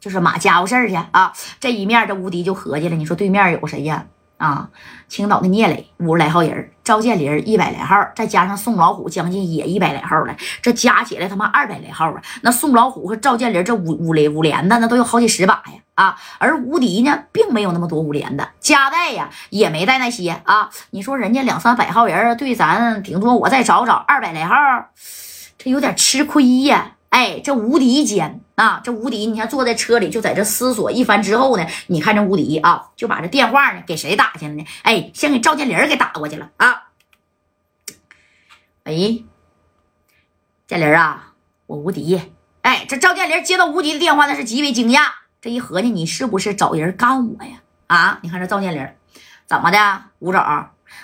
就是马家伙事儿去啊。这一面，这吴迪就合计了，你说对面有谁呀？啊，青岛的聂磊五十来号人，赵建林一百来号，再加上宋老虎，将近也一百来号了，这加起来他妈二百来号啊！那宋老虎和赵建林这五五连五连的，那都有好几十把呀！啊，而吴迪呢，并没有那么多五连的，加带呀也没带那些啊。你说人家两三百号人对咱，顶多我再找找二百来号，这有点吃亏呀。哎，这无敌间啊！这无敌，你看坐在车里就在这思索一番之后呢，你看这无敌啊，就把这电话呢给谁打去了呢？哎，先给赵建林给打过去了啊！喂，建林啊，我无敌。哎，这赵建林接到无敌的电话，那是极为惊讶。这一合计，你是不是找人干我呀？啊，你看这赵建林怎么的？吴总，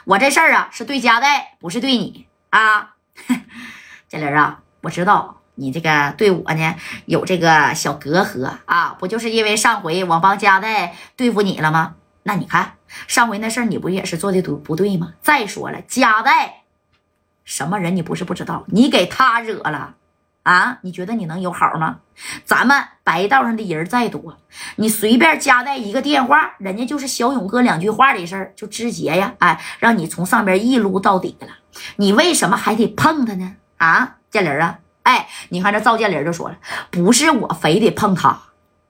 我这事儿啊是对佳代，不是对你啊。建林啊，我知道。你这个对我呢有这个小隔阂啊？不就是因为上回我帮佳代对付你了吗？那你看上回那事儿，你不也是做的不不对吗？再说了，佳代什么人你不是不知道，你给他惹了啊？你觉得你能有好吗？咱们白道上的人再多，你随便佳代一个电话，人家就是小勇哥两句话的事儿就直接呀，哎，让你从上边一撸到底了，你为什么还得碰他呢？啊，建林啊！哎，你看这赵建林就说了，不是我非得碰他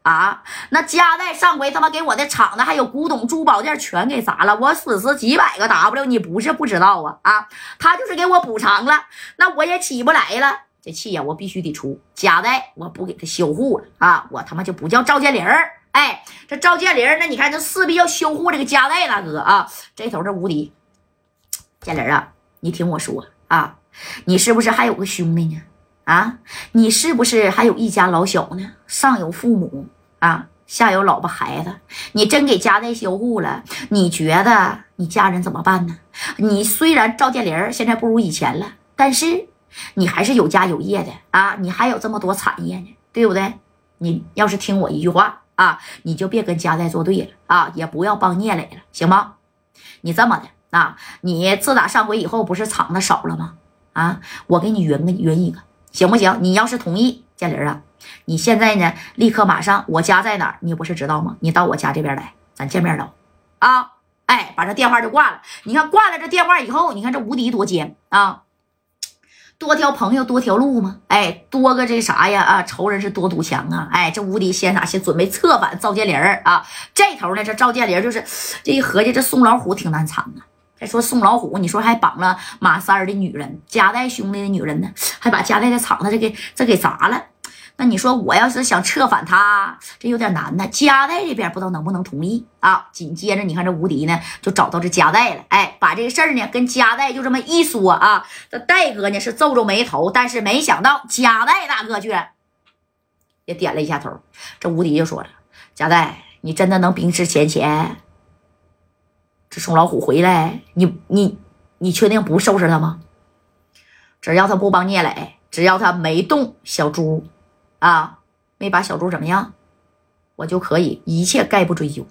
啊，那加代上回他妈给我的厂子还有古董珠宝店全给砸了，我损失几百个 W，你不是不知道啊啊，他就是给我补偿了，那我也起不来了，这气呀我必须得出，加代我不给他修护了啊，我他妈就不叫赵建林哎，这赵建林那你看这势必要修护这个加代大哥啊，这头这无敌，建林啊，你听我说啊，你是不是还有个兄弟呢？啊，你是不是还有一家老小呢？上有父母啊，下有老婆孩子。你真给家代修护了，你觉得你家人怎么办呢？你虽然赵建林现在不如以前了，但是你还是有家有业的啊，你还有这么多产业呢，对不对？你要是听我一句话啊，你就别跟家代作对了啊，也不要帮聂磊了，行吗？你这么的啊，你自打上回以后不是厂子少了吗？啊，我给你匀个匀一个。行不行？你要是同意，建林啊，你现在呢，立刻马上，我家在哪儿？你不是知道吗？你到我家这边来，咱见面聊啊！哎，把这电话就挂了。你看挂了这电话以后，你看这无敌多奸啊！多条朋友多条路吗？哎，多个这啥呀？啊，仇人是多堵墙啊！哎，这无敌先啥先准备策反赵建林啊！这头呢，这赵建林就是这一合计，这宋老虎挺难缠啊。再说宋老虎，你说还绑了马三儿的女人，夹带兄弟的女人呢，还把夹带的厂子这给这给砸了。那你说我要是想策反他，这有点难呢。夹带这边不知道能不能同意啊？紧接着你看这吴迪呢，就找到这夹带了，哎，把这个事儿呢跟夹带就这么一说啊。这戴哥呢是皱皱眉头，但是没想到夹带大哥居然也点了一下头。这吴迪就说了：“夹带，你真的能冰释前嫌？”这宋老虎回来，你你你确定不收拾他吗？只要他不帮聂磊，只要他没动小猪，啊，没把小猪怎么样，我就可以一切概不追究。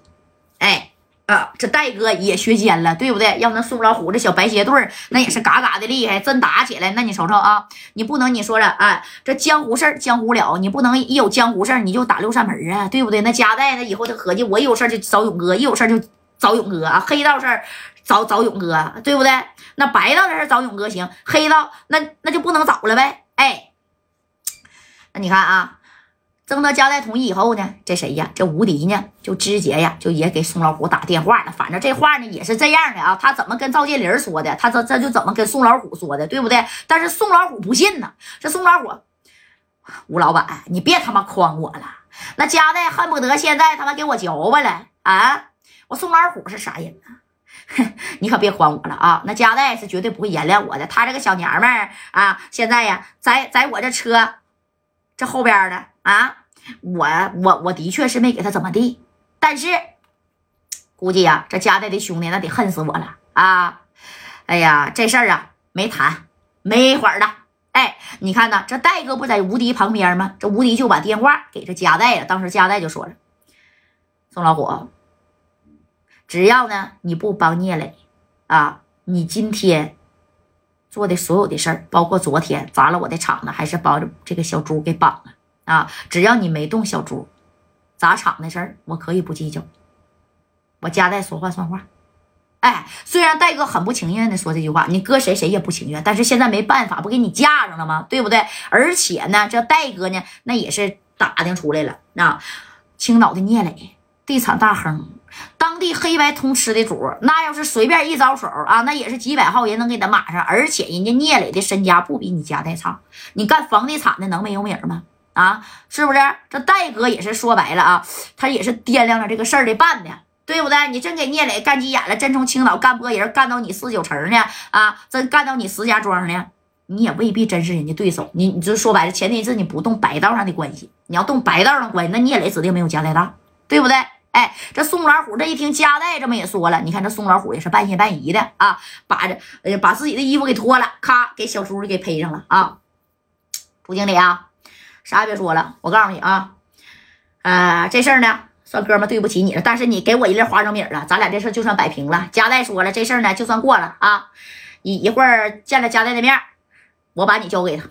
哎啊，这戴哥也学奸了，对不对？要那宋老虎这小白鞋队那也是嘎嘎的厉害，真打起来，那你瞅瞅啊，你不能你说了，哎，这江湖事儿江湖了，你不能一有江湖事儿你就打六扇门啊，对不对？那加代那以后他合计，我一有事就找勇哥，一有事就。找勇哥啊，黑道事儿找找勇哥，对不对？那白道的事找勇哥行，黑道那那就不能找了呗。哎，那你看啊，征得加代同意以后呢，这谁呀？这吴迪呢，就直接呀，就也给宋老虎打电话了。反正这话呢也是这样的啊，他怎么跟赵建林说的，他这这就怎么跟宋老虎说的，对不对？但是宋老虎不信呢，这宋老虎，吴老板，你别他妈诓我了，那加代恨不得现在他妈给我嚼巴了啊！我宋老虎是啥人呢？你可别还我了啊！那加代是绝对不会原谅我的。他这个小娘们儿啊，现在呀，在在我这车这后边呢啊，我我我的确是没给他怎么地，但是估计呀，这加代的兄弟那得恨死我了啊！哎呀，这事儿啊没谈，没一会儿的，哎，你看呢，这戴哥不在吴迪旁边吗？这吴迪就把电话给这加代了。当时加代就说了：“宋老虎。”只要呢，你不帮聂磊啊，你今天做的所有的事儿，包括昨天砸了我的厂子，还是把这个小猪给绑了啊，只要你没动小猪，砸场的事儿，我可以不计较。我家代说话算话。哎，虽然戴哥很不情愿的说这句话，你搁谁谁也不情愿，但是现在没办法，不给你架上了吗？对不对？而且呢，这戴哥呢，那也是打听出来了啊，青岛的聂磊，地产大亨，当地黑白通吃的主，那要是随便一招手啊，那也是几百号人能给他码上。而且人家聂磊的身家不比你家代差，你干房地产的能没有名吗？啊，是不是？这戴哥也是说白了啊，他也是掂量着这个事儿的办的。对不对？你真给聂磊干急眼了，真从青岛干波人干到你四九城呢？啊，真干到你石家庄呢？你也未必真是人家对手。你你就说白了，前提是你不动白道上的关系。你要动白道上的关系，那聂磊指定没有加代大，对不对？哎，这宋老虎这一听加代这么也说了，你看这宋老虎也是半信半疑的啊，把这呃把自己的衣服给脱了，咔给小叔给披上了啊。朱经理啊，啥也别说了，我告诉你啊，呃，这事儿呢。算哥们对不起你了，但是你给我一粒花生米了，咱俩这事就算摆平了。加代说了，这事儿呢就算过了啊。一一会儿见了加代的面，我把你交给他。